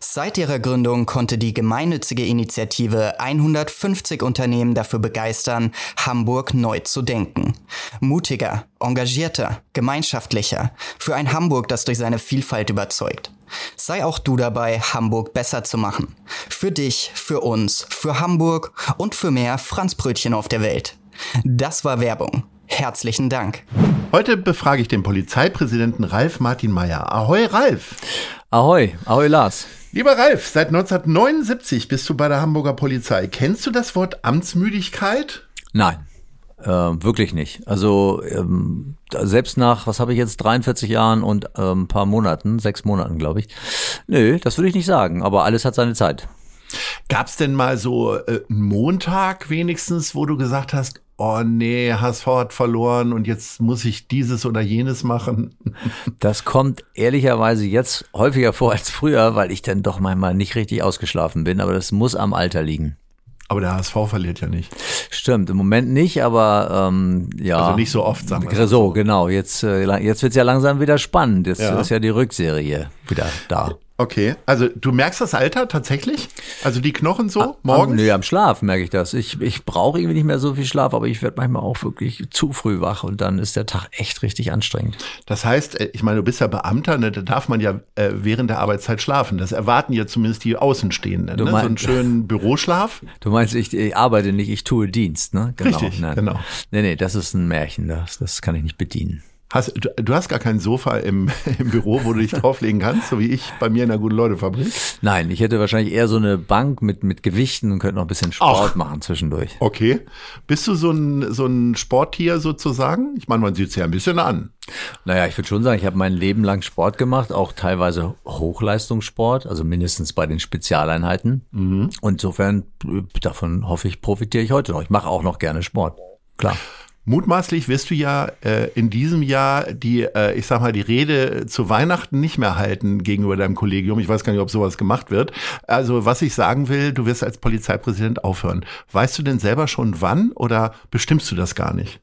Seit ihrer Gründung konnte die gemeinnützige Initiative 150 Unternehmen dafür begeistern, Hamburg neu zu denken. Mutiger, engagierter, gemeinschaftlicher, für ein Hamburg, das durch seine Vielfalt überzeugt. Sei auch du dabei, Hamburg besser zu machen. Für dich, für uns, für Hamburg und für mehr Franzbrötchen auf der Welt. Das war Werbung. Herzlichen Dank. Heute befrage ich den Polizeipräsidenten Ralf Martin Meyer. Ahoi, Ralf! Ahoi, ahoi Lars. Lieber Ralf, seit 1979 bist du bei der Hamburger Polizei. Kennst du das Wort Amtsmüdigkeit? Nein, äh, wirklich nicht. Also ähm, selbst nach, was habe ich jetzt, 43 Jahren und äh, ein paar Monaten, sechs Monaten glaube ich. Nö, das würde ich nicht sagen, aber alles hat seine Zeit. Gab es denn mal so äh, einen Montag wenigstens, wo du gesagt hast, oh nee, HSV hat verloren und jetzt muss ich dieses oder jenes machen. Das kommt ehrlicherweise jetzt häufiger vor als früher, weil ich dann doch manchmal nicht richtig ausgeschlafen bin, aber das muss am Alter liegen. Aber der HSV verliert ja nicht. Stimmt, im Moment nicht, aber ähm, ja. Also nicht so oft, sagen wir so. So, genau. Jetzt, äh, jetzt wird's ja langsam wieder spannend. Jetzt ja. ist ja die Rückserie wieder da. Okay, also du merkst das Alter tatsächlich? Also die Knochen so morgens? Nö, am Schlaf merke ich das. Ich, ich brauche irgendwie nicht mehr so viel Schlaf, aber ich werde manchmal auch wirklich zu früh wach und dann ist der Tag echt richtig anstrengend. Das heißt, äh, ich meine, du bist ja Beamter, ne, da darf man ja äh, während der Arbeitszeit schlafen. Das erwarten ja zumindest die Außenstehenden. Ne? so einen schönen Büroschlaf. Du meinst, ich, ich, arbeite nicht, ich tue Dienst, ne? Genau. Richtig, Nein. genau. Nee, nee, das ist ein Märchen, das, das kann ich nicht bedienen. Hast, du, du, hast gar kein Sofa im, im Büro, wo du dich drauflegen kannst, so wie ich bei mir in der Gute-Leute-Fabrik? Nein, ich hätte wahrscheinlich eher so eine Bank mit, mit Gewichten und könnte noch ein bisschen Sport Ach, machen zwischendurch. Okay. Bist du so ein, so ein Sporttier sozusagen? Ich meine, man sieht es ja ein bisschen an. Naja, ich würde schon sagen, ich habe mein Leben lang Sport gemacht, auch teilweise Hochleistungssport, also mindestens bei den Spezialeinheiten. Mhm. Und insofern, davon hoffe ich, profitiere ich heute noch. Ich mache auch noch gerne Sport. Klar. Mutmaßlich wirst du ja äh, in diesem Jahr die, äh, ich sag mal, die Rede zu Weihnachten nicht mehr halten gegenüber deinem Kollegium. Ich weiß gar nicht, ob sowas gemacht wird. Also was ich sagen will, du wirst als Polizeipräsident aufhören. Weißt du denn selber schon wann oder bestimmst du das gar nicht?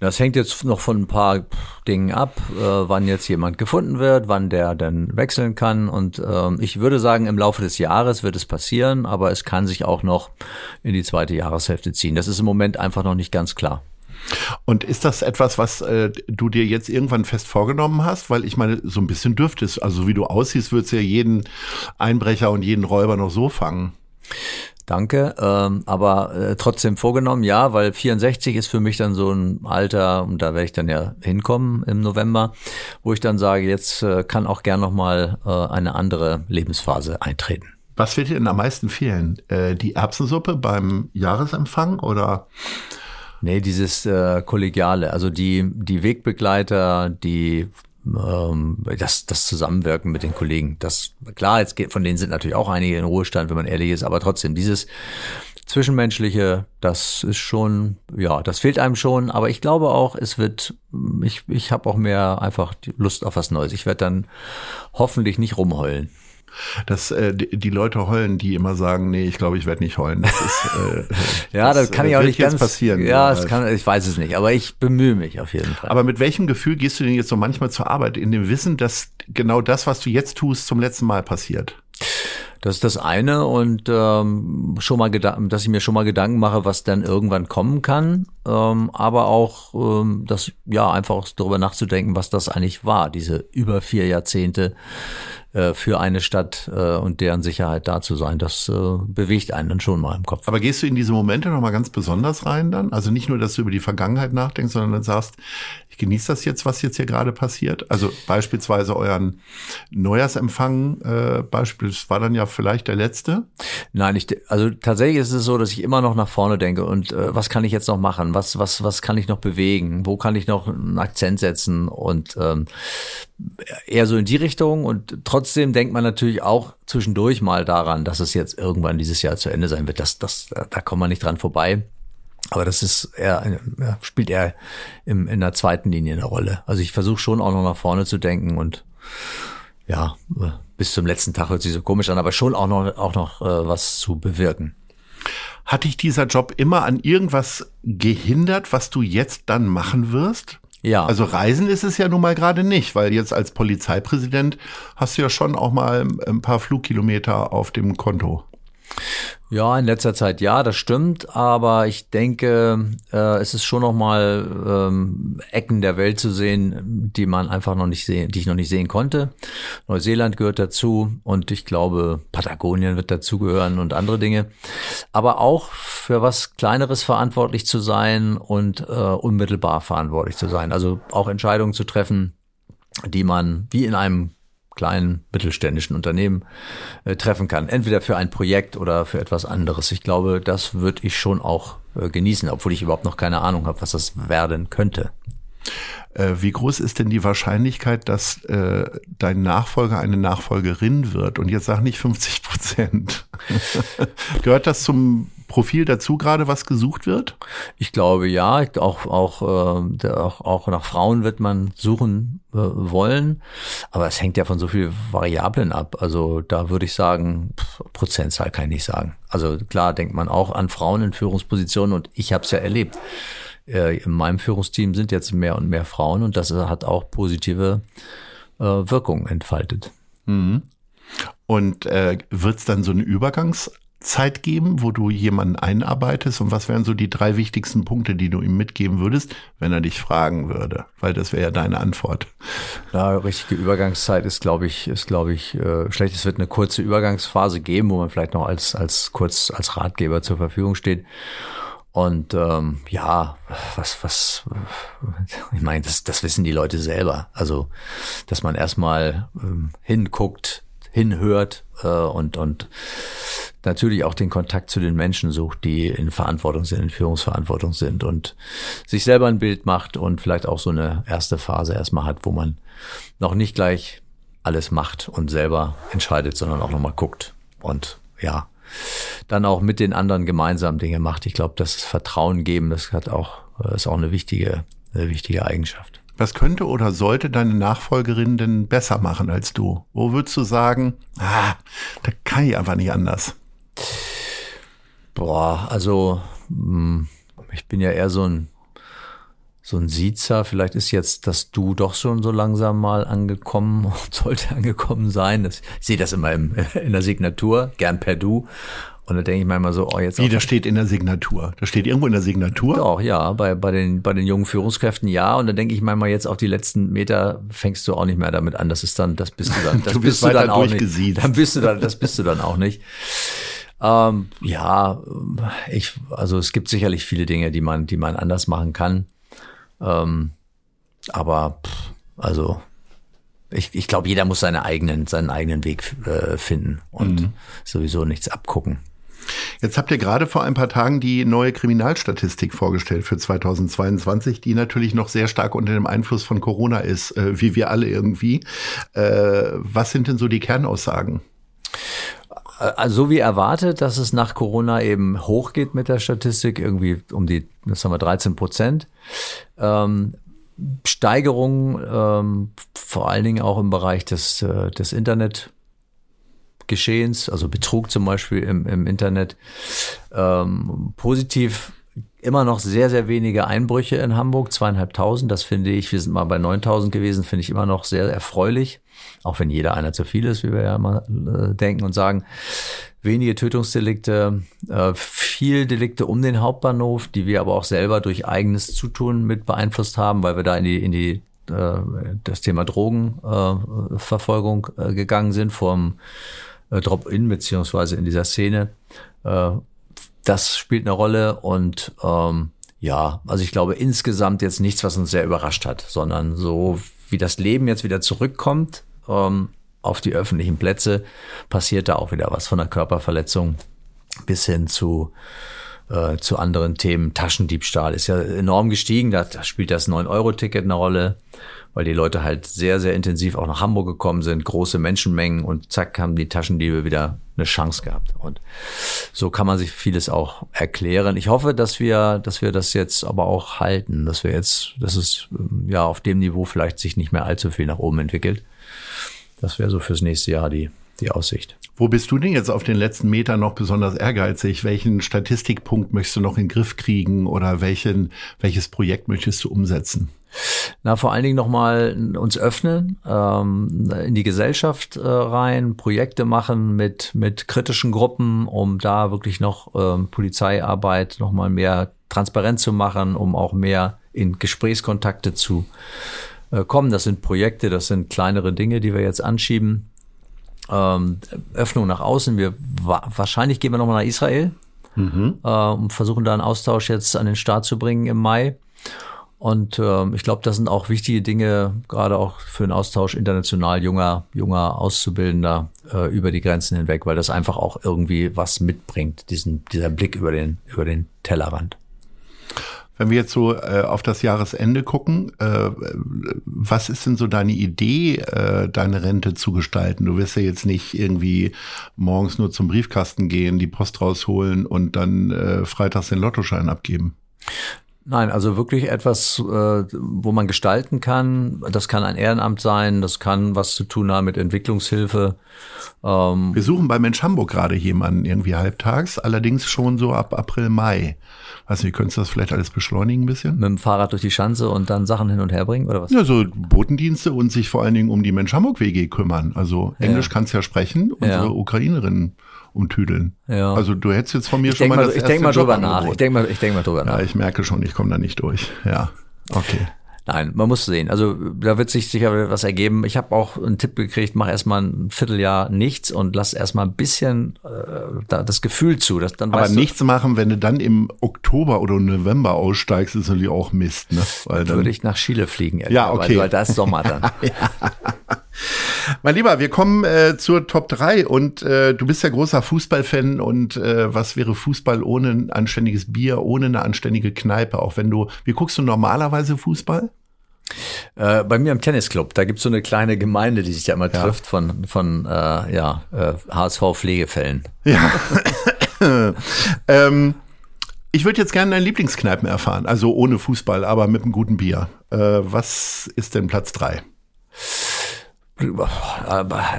Das hängt jetzt noch von ein paar Dingen ab, äh, wann jetzt jemand gefunden wird, wann der dann wechseln kann. Und äh, ich würde sagen, im Laufe des Jahres wird es passieren, aber es kann sich auch noch in die zweite Jahreshälfte ziehen. Das ist im Moment einfach noch nicht ganz klar. Und ist das etwas, was äh, du dir jetzt irgendwann fest vorgenommen hast? Weil ich meine, so ein bisschen dürftest, also wie du aussiehst, würdest du ja jeden Einbrecher und jeden Räuber noch so fangen. Danke, ähm, aber äh, trotzdem vorgenommen, ja, weil 64 ist für mich dann so ein Alter, und da werde ich dann ja hinkommen im November, wo ich dann sage, jetzt äh, kann auch gern nochmal äh, eine andere Lebensphase eintreten. Was wird dir denn am meisten fehlen? Äh, die Erbsensuppe beim Jahresempfang oder Nee, dieses äh, Kollegiale, also die, die Wegbegleiter, die ähm, das, das Zusammenwirken mit den Kollegen. Das klar, jetzt geht, von denen sind natürlich auch einige in Ruhestand, wenn man ehrlich ist, aber trotzdem, dieses Zwischenmenschliche, das ist schon, ja, das fehlt einem schon, aber ich glaube auch, es wird, ich, ich habe auch mehr einfach Lust auf was Neues. Ich werde dann hoffentlich nicht rumheulen dass äh, die, Leute heulen, die immer sagen, nee, ich glaube, ich werde nicht heulen. Das ist, äh, ja, das, das kann ich auch nicht ganz passieren. Ja, das kann, ich weiß es nicht, aber ich bemühe mich auf jeden Fall. Aber mit welchem Gefühl gehst du denn jetzt so manchmal zur Arbeit, in dem Wissen, dass genau das, was du jetzt tust, zum letzten Mal passiert? Das ist das eine und ähm, schon mal dass ich mir schon mal Gedanken mache, was dann irgendwann kommen kann, ähm, aber auch ähm, das ja einfach darüber nachzudenken, was das eigentlich war, diese über vier Jahrzehnte äh, für eine Stadt äh, und deren Sicherheit da zu sein. Das äh, bewegt einen dann schon mal im Kopf. Aber gehst du in diese Momente nochmal ganz besonders rein dann? Also nicht nur, dass du über die Vergangenheit nachdenkst, sondern dann sagst, ich genieße das jetzt, was jetzt hier gerade passiert. Also beispielsweise euren Neujahrsempfang, äh, beispielsweise war dann ja vielleicht der letzte. Nein, ich, also tatsächlich ist es so, dass ich immer noch nach vorne denke und äh, was kann ich jetzt noch machen? Was, was, was kann ich noch bewegen? Wo kann ich noch einen Akzent setzen? Und ähm, eher so in die Richtung und trotzdem trotzdem denkt man natürlich auch zwischendurch mal daran, dass es jetzt irgendwann dieses Jahr zu Ende sein wird. Das, das, da kommt man nicht dran vorbei. Aber das ist eher, spielt eher im, in der zweiten Linie eine Rolle. Also ich versuche schon auch noch nach vorne zu denken und ja, bis zum letzten Tag hört sich so komisch an, aber schon auch noch, auch noch äh, was zu bewirken. Hat dich dieser Job immer an irgendwas gehindert, was du jetzt dann machen wirst? Ja. Also Reisen ist es ja nun mal gerade nicht, weil jetzt als Polizeipräsident hast du ja schon auch mal ein paar Flugkilometer auf dem Konto. Ja, in letzter Zeit ja, das stimmt, aber ich denke, äh, es ist schon noch mal ähm, Ecken der Welt zu sehen, die man einfach noch nicht sehen, die ich noch nicht sehen konnte. Neuseeland gehört dazu und ich glaube, Patagonien wird dazugehören und andere Dinge. Aber auch für was Kleineres verantwortlich zu sein und äh, unmittelbar verantwortlich zu sein. Also auch Entscheidungen zu treffen, die man wie in einem kleinen mittelständischen Unternehmen äh, treffen kann. Entweder für ein Projekt oder für etwas anderes. Ich glaube, das würde ich schon auch äh, genießen, obwohl ich überhaupt noch keine Ahnung habe, was das werden könnte. Äh, wie groß ist denn die Wahrscheinlichkeit, dass äh, dein Nachfolger eine Nachfolgerin wird? Und jetzt sag nicht 50 Prozent. Gehört das zum Profil dazu gerade, was gesucht wird? Ich glaube ja. Auch, auch, äh, auch, auch nach Frauen wird man suchen äh, wollen. Aber es hängt ja von so vielen Variablen ab. Also da würde ich sagen, pff, Prozentzahl kann ich nicht sagen. Also klar denkt man auch an Frauen in Führungspositionen und ich habe es ja erlebt. Äh, in meinem Führungsteam sind jetzt mehr und mehr Frauen und das hat auch positive äh, Wirkungen entfaltet. Mhm. Und äh, wird es dann so eine Übergangs Zeit geben, wo du jemanden einarbeitest? Und was wären so die drei wichtigsten Punkte, die du ihm mitgeben würdest, wenn er dich fragen würde? Weil das wäre ja deine Antwort. Na, richtige Übergangszeit ist, glaube ich, ist, glaube ich, äh, schlecht. Es wird eine kurze Übergangsphase geben, wo man vielleicht noch als, als kurz als Ratgeber zur Verfügung steht. Und ähm, ja, was, was, ich meine, das, das wissen die Leute selber. Also, dass man erstmal ähm, hinguckt, hinhört äh, und, und natürlich auch den Kontakt zu den Menschen sucht, die in Verantwortung sind, in Führungsverantwortung sind und sich selber ein Bild macht und vielleicht auch so eine erste Phase erstmal hat, wo man noch nicht gleich alles macht und selber entscheidet, sondern auch nochmal guckt und ja, dann auch mit den anderen gemeinsam Dinge macht. Ich glaube, das Vertrauen geben, das hat auch, ist auch eine wichtige, eine wichtige Eigenschaft. Was könnte oder sollte deine Nachfolgerin denn besser machen als du? Wo würdest du sagen, ah, da kann ich einfach nicht anders? Boah, also hm, ich bin ja eher so ein so ein Siezer. Vielleicht ist jetzt das Du doch schon so langsam mal angekommen und sollte angekommen sein. ich sehe das immer im, in der Signatur, gern per Du. Und da denke ich manchmal so, oh, jetzt. Wie, das steht in der Signatur. Das steht irgendwo in der Signatur? Doch, ja, bei, bei, den, bei den jungen Führungskräften ja. Und da denke ich manchmal jetzt auf die letzten Meter fängst du auch nicht mehr damit an. Das ist dann, das bist du dann, das du bist, bist du dann auch nicht. Dann bist du dann, das bist du dann auch nicht. Ähm, ja, ich, also es gibt sicherlich viele Dinge, die man, die man anders machen kann. Ähm, aber, pff, also, ich, ich glaube, jeder muss seine eigenen, seinen eigenen Weg äh, finden und mhm. sowieso nichts abgucken. Jetzt habt ihr gerade vor ein paar Tagen die neue Kriminalstatistik vorgestellt für 2022, die natürlich noch sehr stark unter dem Einfluss von Corona ist, äh, wie wir alle irgendwie. Äh, was sind denn so die Kernaussagen? Also so wie erwartet, dass es nach Corona eben hochgeht mit der Statistik, irgendwie um die, das haben wir 13 Prozent. Ähm, Steigerung ähm, vor allen Dingen auch im Bereich des, äh, des Internet Geschehens, also Betrug zum Beispiel im, im Internet. Ähm, positiv immer noch sehr, sehr wenige Einbrüche in Hamburg, zweieinhalbtausend. Das finde ich, wir sind mal bei 9000 gewesen, finde ich immer noch sehr erfreulich. Auch wenn jeder einer zu viel ist, wie wir ja mal äh, denken und sagen. Wenige Tötungsdelikte, äh, viel Delikte um den Hauptbahnhof, die wir aber auch selber durch eigenes Zutun mit beeinflusst haben, weil wir da in die, in die äh, das Thema Drogenverfolgung äh, gegangen sind vom äh, Drop-in beziehungsweise in dieser Szene. Äh, das spielt eine Rolle und ähm, ja, also ich glaube insgesamt jetzt nichts, was uns sehr überrascht hat, sondern so wie das Leben jetzt wieder zurückkommt ähm, auf die öffentlichen Plätze, passiert da auch wieder was von der Körperverletzung bis hin zu äh, zu anderen Themen. Taschendiebstahl ist ja enorm gestiegen. Da, da spielt das 9-Euro-Ticket eine Rolle, weil die Leute halt sehr, sehr intensiv auch nach Hamburg gekommen sind, große Menschenmengen und zack haben die Taschendiebe wieder eine Chance gehabt. Und so kann man sich vieles auch erklären. Ich hoffe, dass wir, dass wir das jetzt aber auch halten, dass wir jetzt, dass es ja auf dem Niveau vielleicht sich nicht mehr allzu viel nach oben entwickelt. Das wäre so fürs nächste Jahr die, die Aussicht. Wo bist du denn jetzt auf den letzten Metern noch besonders ehrgeizig? Welchen Statistikpunkt möchtest du noch in den Griff kriegen oder welchen, welches Projekt möchtest du umsetzen? Na, vor allen Dingen nochmal uns öffnen, ähm, in die Gesellschaft äh, rein, Projekte machen mit, mit kritischen Gruppen, um da wirklich noch ähm, Polizeiarbeit nochmal mehr transparent zu machen, um auch mehr in Gesprächskontakte zu äh, kommen. Das sind Projekte, das sind kleinere Dinge, die wir jetzt anschieben ähm, Öffnung nach außen. Wir wahrscheinlich gehen wir nochmal nach Israel mhm. äh, und versuchen da einen Austausch jetzt an den Start zu bringen im Mai. Und äh, ich glaube, das sind auch wichtige Dinge, gerade auch für einen Austausch international junger, junger Auszubildender äh, über die Grenzen hinweg, weil das einfach auch irgendwie was mitbringt, diesen, dieser Blick über den, über den Tellerrand. Wenn wir jetzt so äh, auf das Jahresende gucken, äh, was ist denn so deine Idee, äh, deine Rente zu gestalten? Du wirst ja jetzt nicht irgendwie morgens nur zum Briefkasten gehen, die Post rausholen und dann äh, freitags den Lottoschein abgeben. Nein, also wirklich etwas, äh, wo man gestalten kann. Das kann ein Ehrenamt sein, das kann was zu tun haben mit Entwicklungshilfe. Ähm Wir suchen bei Mensch Hamburg gerade jemanden irgendwie halbtags, allerdings schon so ab April, Mai. Weiß nicht, könntest du das vielleicht alles beschleunigen ein bisschen? Mit dem Fahrrad durch die Schanze und dann Sachen hin und her bringen oder was? Ja, so Botendienste und sich vor allen Dingen um die Mensch Hamburg WG kümmern. Also Englisch ja. kannst ja sprechen, unsere ja. Ukrainerin umtüdeln. Ja. Also du hättest jetzt von mir ich schon mal, mal das Ich denke mal drüber nach. Ich denke mal, ich denk mal drüber nach. Ja, ich merke schon, ich komme da nicht durch. Ja, okay. Nein, man muss sehen. Also da wird sich sicher was ergeben. Ich habe auch einen Tipp gekriegt, mach erstmal ein Vierteljahr nichts und lass erstmal ein bisschen äh, da, das Gefühl zu. Dass dann Aber nichts du, machen, wenn du dann im Oktober oder November aussteigst, ist natürlich auch Mist. Ne? Weil dann, würde ich nach Chile fliegen. Ja, okay. Weil, weil da ist Sommer dann. ja. Mein Lieber, wir kommen äh, zur Top 3 und äh, du bist ja großer Fußballfan und äh, was wäre Fußball ohne ein anständiges Bier, ohne eine anständige Kneipe, auch wenn du, wie guckst du normalerweise Fußball? Äh, bei mir im Tennisclub, da gibt's so eine kleine Gemeinde, die sich ja immer ja. trifft von, von äh, ja, äh, HSV-Pflegefällen. Ja. ähm, ich würde jetzt gerne deine Lieblingskneipen erfahren, also ohne Fußball, aber mit einem guten Bier. Äh, was ist denn Platz 3?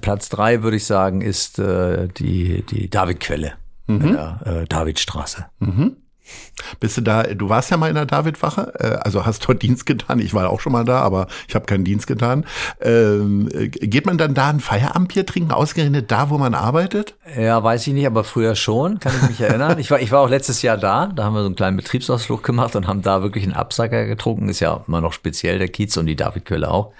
Platz 3 würde ich sagen, ist äh, die, die David-Quelle mhm. der äh, Davidstraße. Mhm. Bist du da, du warst ja mal in der Davidwache, äh, also hast dort Dienst getan. Ich war auch schon mal da, aber ich habe keinen Dienst getan. Ähm, geht man dann da ein Feierabendbier trinken, ausgerechnet da, wo man arbeitet? Ja, weiß ich nicht, aber früher schon, kann ich mich erinnern. Ich war, ich war auch letztes Jahr da, da haben wir so einen kleinen Betriebsausflug gemacht und haben da wirklich einen Absacker getrunken. Ist ja immer noch speziell der Kiez und die Davidquelle auch.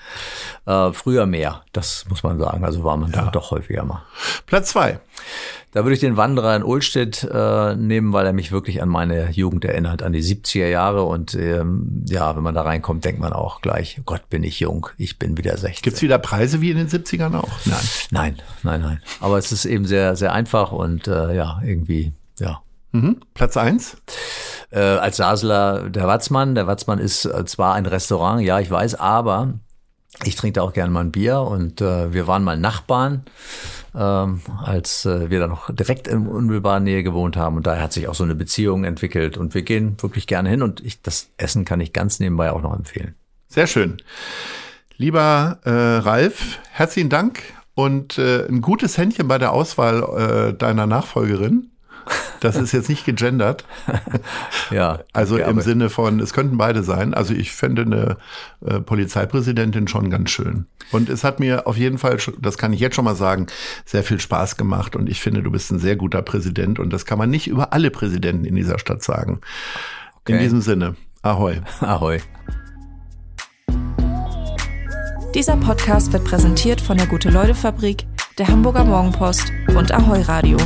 Äh, früher mehr, das muss man sagen. Also war man ja. da doch häufiger mal. Platz zwei. Da würde ich den Wanderer in Ohlstedt äh, nehmen, weil er mich wirklich an meine Jugend erinnert, an die 70er Jahre. Und ähm, ja, wenn man da reinkommt, denkt man auch gleich, Gott, bin ich jung, ich bin wieder 16. Gibt's wieder Preise wie in den 70ern auch? Nein. Nein, nein, nein. Aber es ist eben sehr, sehr einfach und äh, ja, irgendwie, ja. Mhm. Platz eins? Äh, als Sasler der Watzmann. Der Watzmann ist äh, zwar ein Restaurant, ja, ich weiß, aber ich trinke da auch gerne mal ein Bier und äh, wir waren mal Nachbarn ähm, als äh, wir da noch direkt in unmittelbarer Nähe gewohnt haben. Und daher hat sich auch so eine Beziehung entwickelt. Und wir gehen wirklich gerne hin. Und ich, das Essen kann ich ganz nebenbei auch noch empfehlen. Sehr schön. Lieber äh, Ralf, herzlichen Dank und äh, ein gutes Händchen bei der Auswahl äh, deiner Nachfolgerin. Das ist jetzt nicht gegendert. ja. Also im Sinne von, es könnten beide sein. Also ich fände eine äh, Polizeipräsidentin schon ganz schön. Und es hat mir auf jeden Fall, das kann ich jetzt schon mal sagen, sehr viel Spaß gemacht. Und ich finde, du bist ein sehr guter Präsident. Und das kann man nicht über alle Präsidenten in dieser Stadt sagen. Okay. In diesem Sinne, ahoi. Ahoi. Dieser Podcast wird präsentiert von der Gute-Leute-Fabrik, der Hamburger Morgenpost und Ahoi Radio.